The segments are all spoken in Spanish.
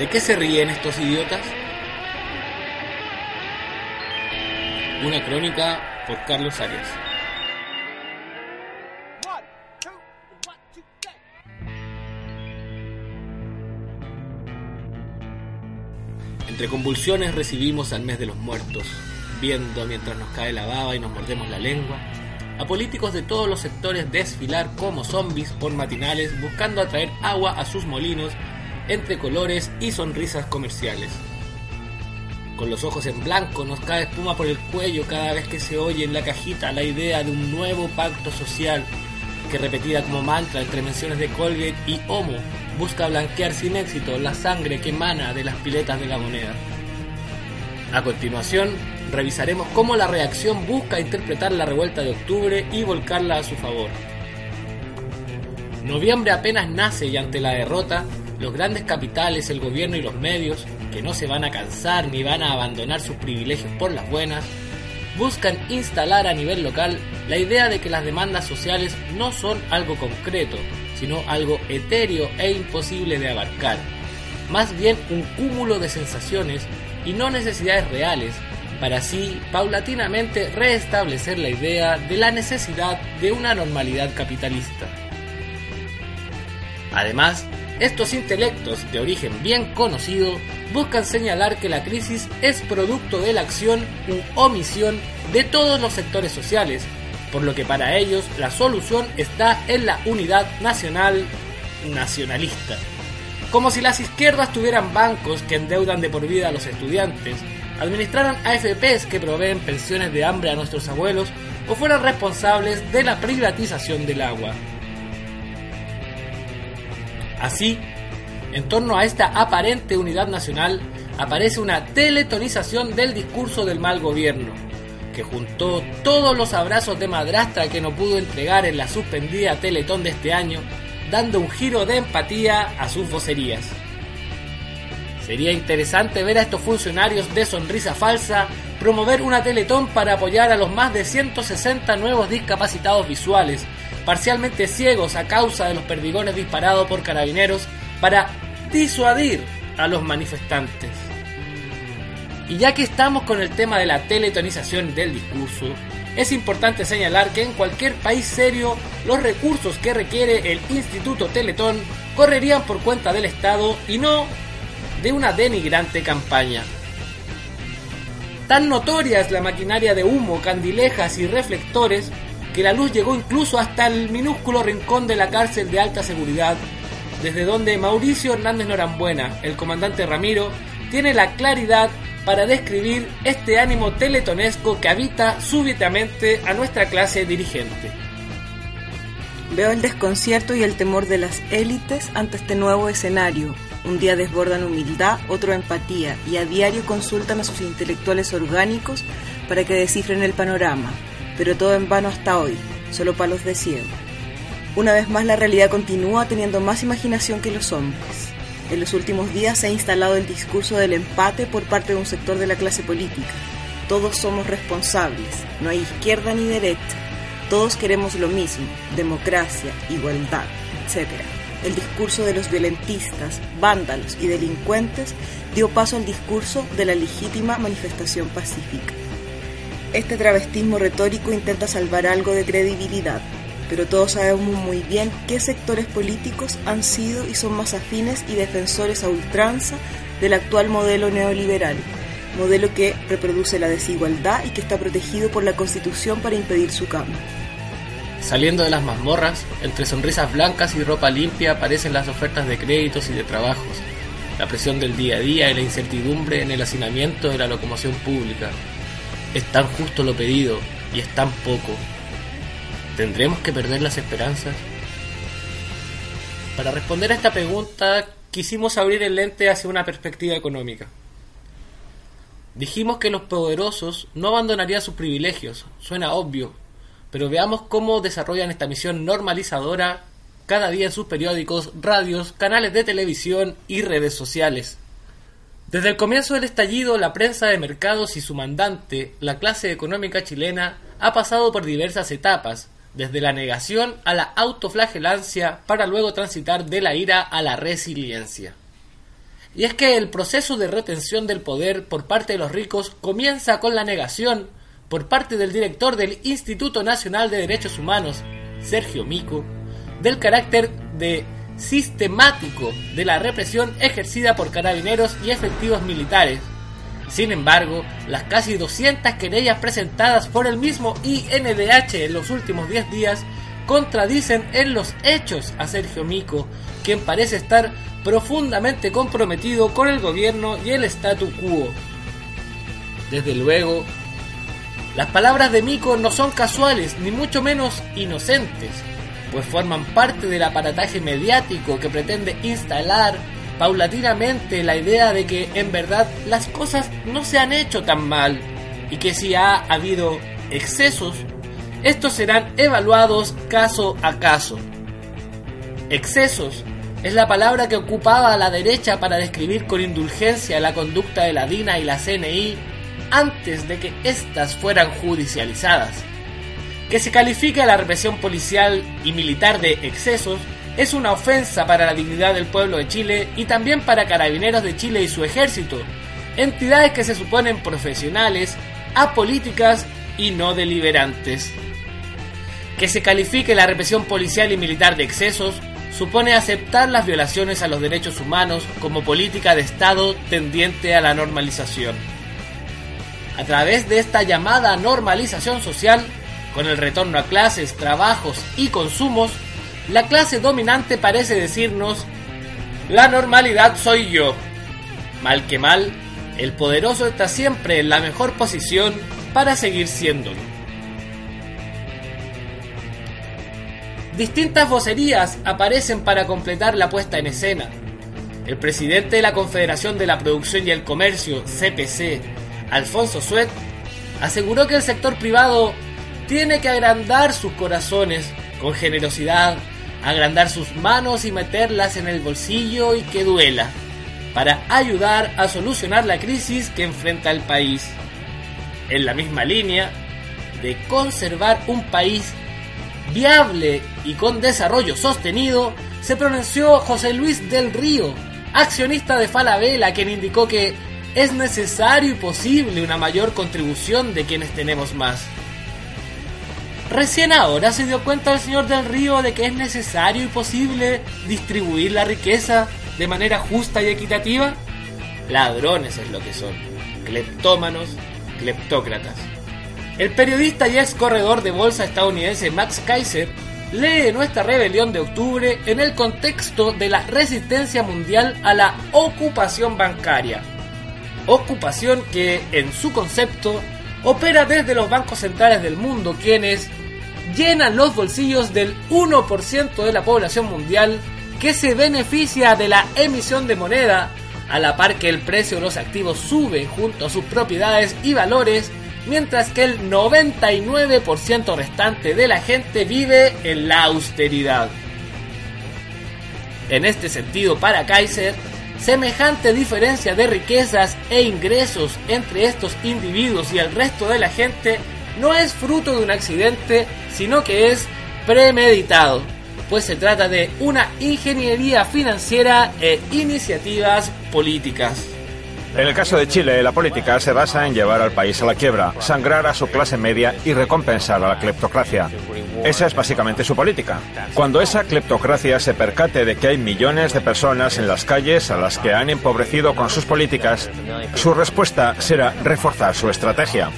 ¿De qué se ríen estos idiotas? Una crónica por Carlos Arias. Entre convulsiones recibimos al mes de los muertos, viendo mientras nos cae la baba y nos mordemos la lengua, a políticos de todos los sectores desfilar como zombies por matinales buscando atraer agua a sus molinos entre colores y sonrisas comerciales. Con los ojos en blanco nos cae espuma por el cuello cada vez que se oye en la cajita la idea de un nuevo pacto social que repetida como mantra entre menciones de Colgate y Homo busca blanquear sin éxito la sangre que emana de las piletas de la moneda. A continuación, revisaremos cómo la reacción busca interpretar la revuelta de octubre y volcarla a su favor. Noviembre apenas nace y ante la derrota, los grandes capitales, el gobierno y los medios, que no se van a cansar ni van a abandonar sus privilegios por las buenas, buscan instalar a nivel local la idea de que las demandas sociales no son algo concreto, sino algo etéreo e imposible de abarcar, más bien un cúmulo de sensaciones y no necesidades reales, para así paulatinamente restablecer la idea de la necesidad de una normalidad capitalista. Además, estos intelectos de origen bien conocido buscan señalar que la crisis es producto de la acción u omisión de todos los sectores sociales, por lo que para ellos la solución está en la unidad nacional nacionalista. Como si las izquierdas tuvieran bancos que endeudan de por vida a los estudiantes, administraran AFPs que proveen pensiones de hambre a nuestros abuelos o fueran responsables de la privatización del agua. Así, en torno a esta aparente unidad nacional, aparece una teletonización del discurso del mal gobierno, que juntó todos los abrazos de madrastra que no pudo entregar en la suspendida Teletón de este año, dando un giro de empatía a sus vocerías. Sería interesante ver a estos funcionarios de sonrisa falsa promover una Teletón para apoyar a los más de 160 nuevos discapacitados visuales, parcialmente ciegos a causa de los perdigones disparados por carabineros para disuadir a los manifestantes. Y ya que estamos con el tema de la teletonización del discurso, es importante señalar que en cualquier país serio los recursos que requiere el Instituto Teletón correrían por cuenta del Estado y no de una denigrante campaña. Tan notoria es la maquinaria de humo, candilejas y reflectores que la luz llegó incluso hasta el minúsculo rincón de la cárcel de alta seguridad, desde donde Mauricio Hernández Norambuena, el comandante Ramiro, tiene la claridad para describir este ánimo teletonesco que habita súbitamente a nuestra clase dirigente. Veo el desconcierto y el temor de las élites ante este nuevo escenario. Un día desbordan humildad, otro empatía, y a diario consultan a sus intelectuales orgánicos para que descifren el panorama, pero todo en vano hasta hoy, solo palos de ciego. Una vez más la realidad continúa teniendo más imaginación que los hombres. En los últimos días se ha instalado el discurso del empate por parte de un sector de la clase política. Todos somos responsables, no hay izquierda ni derecha. Todos queremos lo mismo, democracia, igualdad, etc. El discurso de los violentistas, vándalos y delincuentes dio paso al discurso de la legítima manifestación pacífica. Este travestismo retórico intenta salvar algo de credibilidad, pero todos sabemos muy bien qué sectores políticos han sido y son más afines y defensores a ultranza del actual modelo neoliberal, modelo que reproduce la desigualdad y que está protegido por la Constitución para impedir su cambio. Saliendo de las mazmorras, entre sonrisas blancas y ropa limpia aparecen las ofertas de créditos y de trabajos, la presión del día a día y la incertidumbre en el hacinamiento de la locomoción pública. Es tan justo lo pedido y es tan poco, ¿Tendremos que perder las esperanzas? Para responder a esta pregunta, quisimos abrir el lente hacia una perspectiva económica. Dijimos que los poderosos no abandonarían sus privilegios, suena obvio, pero veamos cómo desarrollan esta misión normalizadora cada día en sus periódicos, radios, canales de televisión y redes sociales. Desde el comienzo del estallido, la prensa de mercados y su mandante, la clase económica chilena, ha pasado por diversas etapas, desde la negación a la autoflagelancia para luego transitar de la ira a la resiliencia. Y es que el proceso de retención del poder por parte de los ricos comienza con la negación por parte del director del Instituto Nacional de Derechos Humanos, Sergio Mico, del carácter de sistemático de la represión ejercida por carabineros y efectivos militares, sin embargo, las casi 200 querellas presentadas por el mismo INDH en los últimos 10 días contradicen en los hechos a Sergio Mico, quien parece estar profundamente comprometido con el gobierno y el statu quo. Desde luego, las palabras de Mico no son casuales, ni mucho menos inocentes, pues forman parte del aparataje mediático que pretende instalar paulatinamente la idea de que en verdad las cosas no se han hecho tan mal y que si ha habido excesos, estos serán evaluados caso a caso. Excesos es la palabra que ocupaba la derecha para describir con indulgencia la conducta de la DINA y la CNI antes de que éstas fueran judicializadas. Que se califique a la represión policial y militar de excesos es una ofensa para la dignidad del pueblo de Chile y también para carabineros de Chile y su ejército, entidades que se suponen profesionales, apolíticas y no deliberantes. Que se califique la represión policial y militar de excesos supone aceptar las violaciones a los derechos humanos como política de Estado tendiente a la normalización. A través de esta llamada normalización social, con el retorno a clases, trabajos y consumos, la clase dominante parece decirnos, la normalidad soy yo. Mal que mal, el poderoso está siempre en la mejor posición para seguir siéndolo. Distintas vocerías aparecen para completar la puesta en escena. El presidente de la Confederación de la Producción y el Comercio, CPC, Alfonso Suet, aseguró que el sector privado tiene que agrandar sus corazones con generosidad, agrandar sus manos y meterlas en el bolsillo y que duela, para ayudar a solucionar la crisis que enfrenta el país. En la misma línea de conservar un país viable y con desarrollo sostenido, se pronunció José Luis del Río, accionista de Falabella, quien indicó que es necesario y posible una mayor contribución de quienes tenemos más. Recién ahora se dio cuenta el señor del Río de que es necesario y posible distribuir la riqueza de manera justa y equitativa. Ladrones es lo que son, cleptómanos, cleptócratas. El periodista y ex corredor de bolsa estadounidense Max Kaiser lee nuestra rebelión de octubre en el contexto de la resistencia mundial a la ocupación bancaria. Ocupación que, en su concepto, opera desde los bancos centrales del mundo, quienes, llenan los bolsillos del 1% de la población mundial que se beneficia de la emisión de moneda, a la par que el precio de los activos sube junto a sus propiedades y valores, mientras que el 99% restante de la gente vive en la austeridad. En este sentido, para Kaiser, semejante diferencia de riquezas e ingresos entre estos individuos y el resto de la gente no es fruto de un accidente, sino que es premeditado, pues se trata de una ingeniería financiera e iniciativas políticas. En el caso de Chile, la política se basa en llevar al país a la quiebra, sangrar a su clase media y recompensar a la cleptocracia. Esa es básicamente su política. Cuando esa cleptocracia se percate de que hay millones de personas en las calles a las que han empobrecido con sus políticas, su respuesta será reforzar su estrategia.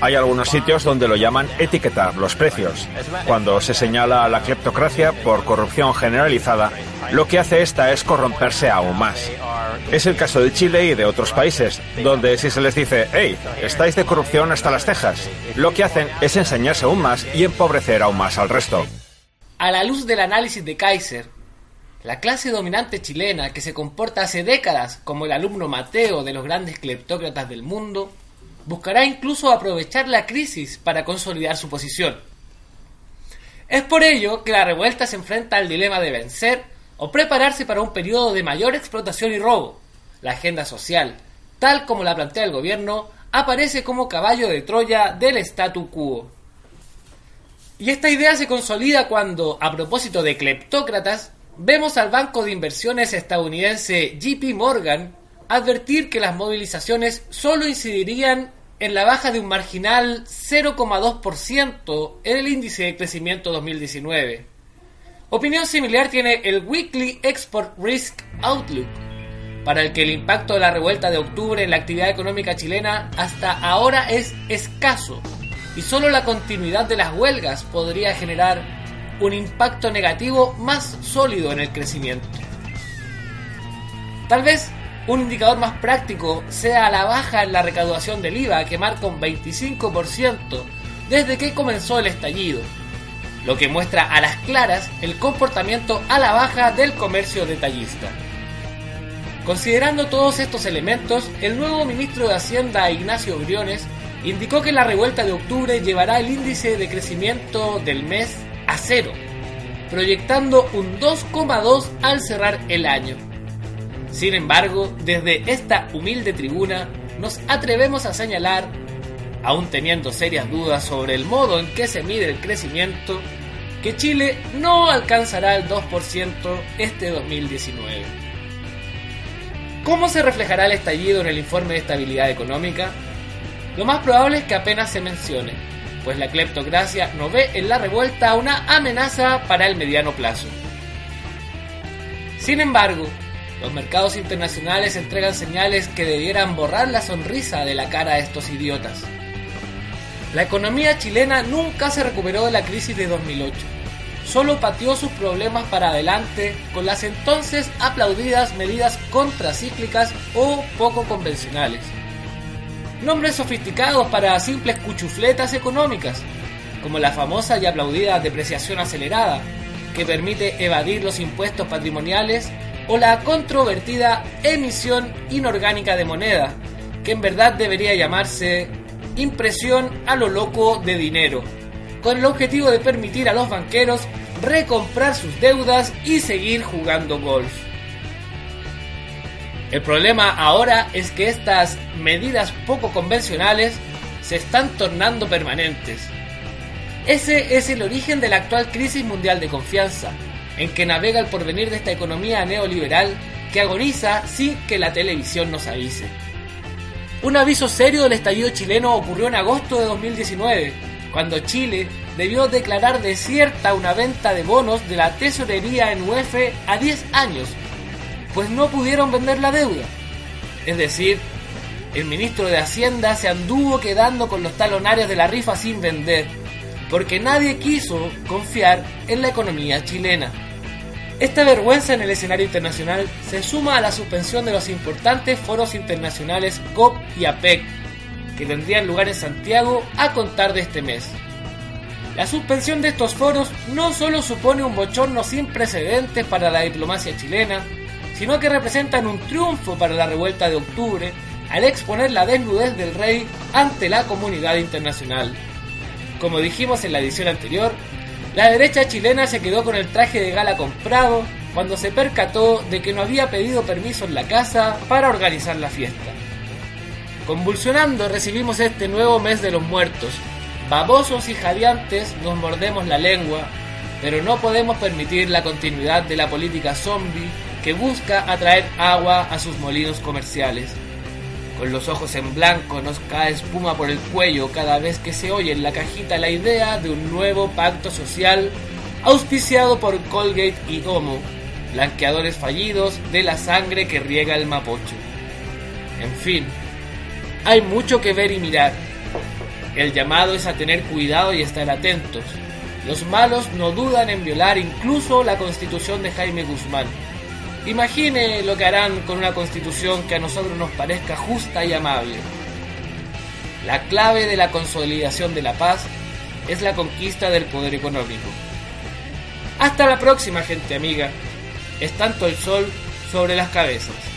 Hay algunos sitios donde lo llaman etiquetar los precios. Cuando se señala a la cleptocracia por corrupción generalizada, lo que hace esta es corromperse aún más. Es el caso de Chile y de otros países, donde si se les dice, hey, estáis de corrupción hasta las cejas, lo que hacen es enseñarse aún más y empobrecer aún más al resto. A la luz del análisis de Kaiser, La clase dominante chilena, que se comporta hace décadas como el alumno Mateo de los grandes cleptócratas del mundo, buscará incluso aprovechar la crisis para consolidar su posición. Es por ello que la revuelta se enfrenta al dilema de vencer o prepararse para un periodo de mayor explotación y robo. La agenda social, tal como la plantea el gobierno, aparece como caballo de Troya del statu quo. Y esta idea se consolida cuando, a propósito de cleptócratas, vemos al banco de inversiones estadounidense JP Morgan advertir que las movilizaciones solo incidirían en la baja de un marginal 0,2% en el índice de crecimiento 2019. Opinión similar tiene el Weekly Export Risk Outlook, para el que el impacto de la revuelta de octubre en la actividad económica chilena hasta ahora es escaso y solo la continuidad de las huelgas podría generar un impacto negativo más sólido en el crecimiento. Tal vez un indicador más práctico sea la baja en la recaudación del IVA que marca un 25% desde que comenzó el estallido, lo que muestra a las claras el comportamiento a la baja del comercio detallista. Considerando todos estos elementos, el nuevo ministro de Hacienda Ignacio Briones indicó que la revuelta de octubre llevará el índice de crecimiento del mes a cero, proyectando un 2,2 al cerrar el año. Sin embargo, desde esta humilde tribuna nos atrevemos a señalar, aún teniendo serias dudas sobre el modo en que se mide el crecimiento, que Chile no alcanzará el 2% este 2019. ¿Cómo se reflejará el estallido en el informe de estabilidad económica? Lo más probable es que apenas se mencione, pues la cleptocracia no ve en la revuelta una amenaza para el mediano plazo. Sin embargo, los mercados internacionales entregan señales que debieran borrar la sonrisa de la cara a estos idiotas. La economía chilena nunca se recuperó de la crisis de 2008. Solo pateó sus problemas para adelante con las entonces aplaudidas medidas contracíclicas o poco convencionales. Nombres sofisticados para simples cuchufletas económicas, como la famosa y aplaudida depreciación acelerada, que permite evadir los impuestos patrimoniales o la controvertida emisión inorgánica de moneda, que en verdad debería llamarse impresión a lo loco de dinero, con el objetivo de permitir a los banqueros recomprar sus deudas y seguir jugando golf. El problema ahora es que estas medidas poco convencionales se están tornando permanentes. Ese es el origen de la actual crisis mundial de confianza, en que navega el porvenir de esta economía neoliberal que agoniza sin que la televisión nos avise. Un aviso serio del estallido chileno ocurrió en agosto de 2019, cuando Chile debió declarar desierta una venta de bonos de la tesorería en UF a 10 años, pues no pudieron vender la deuda. Es decir, el ministro de Hacienda se anduvo quedando con los talonarios de la rifa sin vender, porque nadie quiso confiar en la economía chilena. Esta vergüenza en el escenario internacional se suma a la suspensión de los importantes foros internacionales COP y APEC, que tendrían lugar en Santiago a contar de este mes. La suspensión de estos foros no solo supone un bochorno sin precedentes para la diplomacia chilena, sino que representan un triunfo para la revuelta de octubre al exponer la desnudez del rey ante la comunidad internacional. Como dijimos en la edición anterior, la derecha chilena se quedó con el traje de gala comprado cuando se percató de que no había pedido permiso en la casa para organizar la fiesta. Convulsionando recibimos este nuevo mes de los muertos. Babosos y jadeantes nos mordemos la lengua, pero no podemos permitir la continuidad de la política zombie que busca atraer agua a sus molinos comerciales. Con los ojos en blanco nos cae espuma por el cuello cada vez que se oye en la cajita la idea de un nuevo pacto social auspiciado por Colgate y Homo, blanqueadores fallidos de la sangre que riega el mapocho. En fin, hay mucho que ver y mirar. El llamado es a tener cuidado y estar atentos. Los malos no dudan en violar incluso la constitución de Jaime Guzmán. Imagine lo que harán con una constitución que a nosotros nos parezca justa y amable. La clave de la consolidación de la paz es la conquista del poder económico. Hasta la próxima, gente amiga. es tanto el sol sobre las cabezas.